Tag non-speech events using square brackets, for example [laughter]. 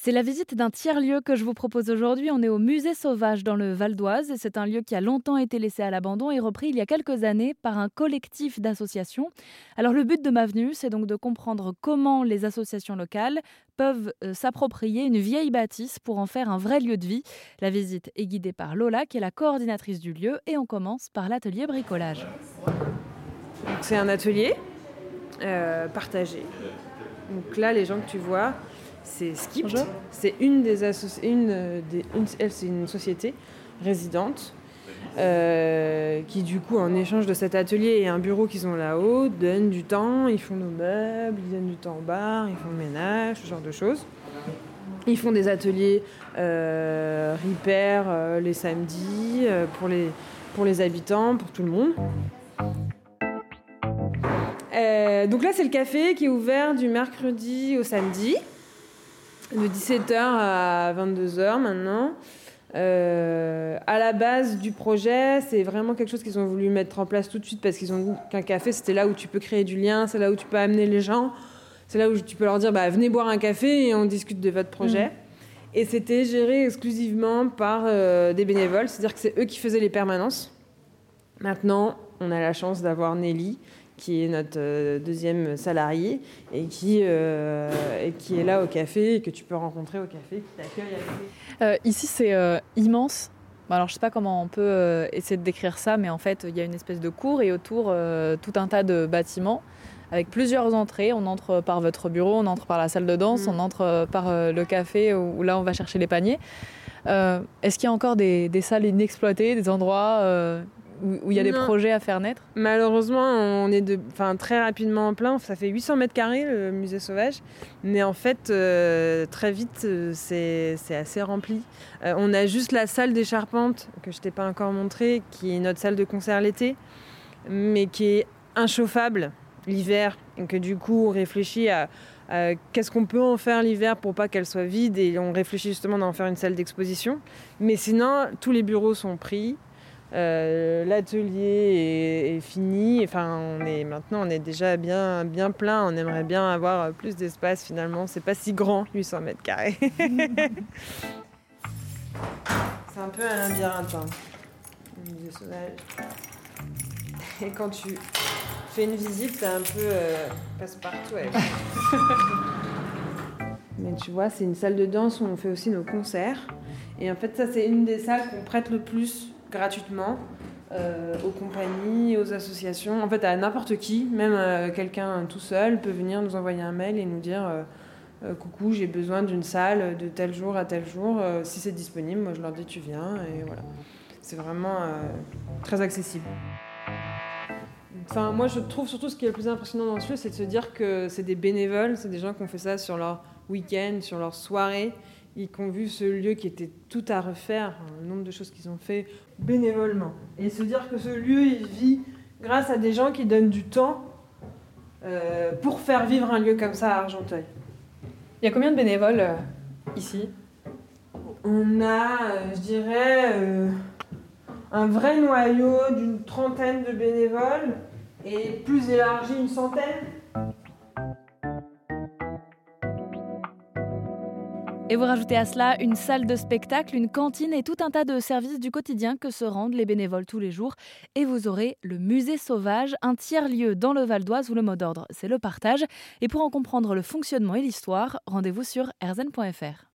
C'est la visite d'un tiers-lieu que je vous propose aujourd'hui. On est au musée sauvage dans le Val d'Oise. C'est un lieu qui a longtemps été laissé à l'abandon et repris il y a quelques années par un collectif d'associations. Alors le but de ma venue, c'est donc de comprendre comment les associations locales peuvent euh, s'approprier une vieille bâtisse pour en faire un vrai lieu de vie. La visite est guidée par Lola, qui est la coordinatrice du lieu, et on commence par l'atelier bricolage. C'est un atelier euh, partagé. Donc là, les gens que tu vois, c'est Skip. C'est une des une euh, elle c'est une société résidente euh, qui du coup en échange de cet atelier et un bureau qu'ils ont là-haut donnent du temps, ils font nos meubles, ils donnent du temps au bar, ils font le ménage, ce genre de choses. Ils font des ateliers euh, repair euh, les samedis pour, les, pour les habitants, pour tout le monde. donc là c'est le café qui est ouvert du mercredi au samedi de 17h à 22h maintenant. Euh, à la base du projet, c'est vraiment quelque chose qu'ils ont voulu mettre en place tout de suite parce qu'ils ont dit qu'un café, c'était là où tu peux créer du lien, c'est là où tu peux amener les gens, c'est là où tu peux leur dire bah, venez boire un café et on discute de votre projet. Mm. Et c'était géré exclusivement par euh, des bénévoles, c'est-à-dire que c'est eux qui faisaient les permanences. Maintenant, on a la chance d'avoir Nelly qui est notre euh, deuxième salarié et qui, euh, et qui est là au café et que tu peux rencontrer au café, qui t'accueille euh, ici, c'est immense. Alors, je sais pas comment on peut essayer de décrire ça, mais en fait, il y a une espèce de cour et autour, tout un tas de bâtiments avec plusieurs entrées. On entre par votre bureau, on entre par la salle de danse, mm. on entre par le café où, là, on va chercher les paniers. Est-ce qu'il y a encore des, des, salles inexploitées, des endroits où il y a des projets à faire naître Malheureusement, on est de, très rapidement en plein. Ça fait 800 mètres carrés le musée sauvage, mais en fait, euh, très vite, euh, c'est assez rempli. Euh, on a juste la salle des charpentes que je t'ai pas encore montrée, qui est notre salle de concert l'été, mais qui est inchauffable l'hiver, et que du coup, on réfléchit à, qu'est-ce qu'on peut en faire l'hiver pour pas qu'elle soit vide, et on réfléchit justement d'en faire une salle d'exposition. Mais sinon, tous les bureaux sont pris. Euh, l'atelier est, fini. Enfin, on est maintenant, on est déjà bien, bien plein. On aimerait bien avoir plus d'espace. Finalement, c'est pas si grand, 800 mètres carrés. [laughs] c'est un peu un labyrinthe, hein, musée sauvage. Et quand tu fais une visite, t'as un peu euh, passe-partout. [laughs] Mais tu vois, c'est une salle de danse où on fait aussi nos concerts. Et en fait, ça, c'est une des salles qu'on prête le plus gratuitement euh, aux compagnies, aux associations, en fait à n'importe qui, même euh, quelqu'un tout seul peut venir nous envoyer un mail et nous dire euh, coucou j'ai besoin d'une salle de tel jour à tel jour, si c'est disponible, moi je leur dis tu viens et voilà. C'est vraiment très accessible. Enfin, moi, je trouve surtout ce qui est le plus impressionnant dans ce lieu, c'est de se dire que c'est des bénévoles, c'est des gens qui ont fait ça sur leur week-end, sur leur soirée, ils ont vu ce lieu qui était tout à refaire, le nombre de choses qu'ils ont fait bénévolement. Et se dire que ce lieu, il vit grâce à des gens qui donnent du temps euh, pour faire vivre un lieu comme ça à Argenteuil. Il y a combien de bénévoles euh, ici? On a, euh, je dirais, un vrai noyau d'une trentaine de bénévoles et plus élargi une centaine. Et vous rajoutez à cela une salle de spectacle, une cantine et tout un tas de services du quotidien que se rendent les bénévoles tous les jours. Et vous aurez le musée sauvage, un tiers-lieu dans le Val d'Oise où le mot d'ordre c'est le partage. Et pour en comprendre le fonctionnement et l'histoire, rendez-vous sur erzen.fr.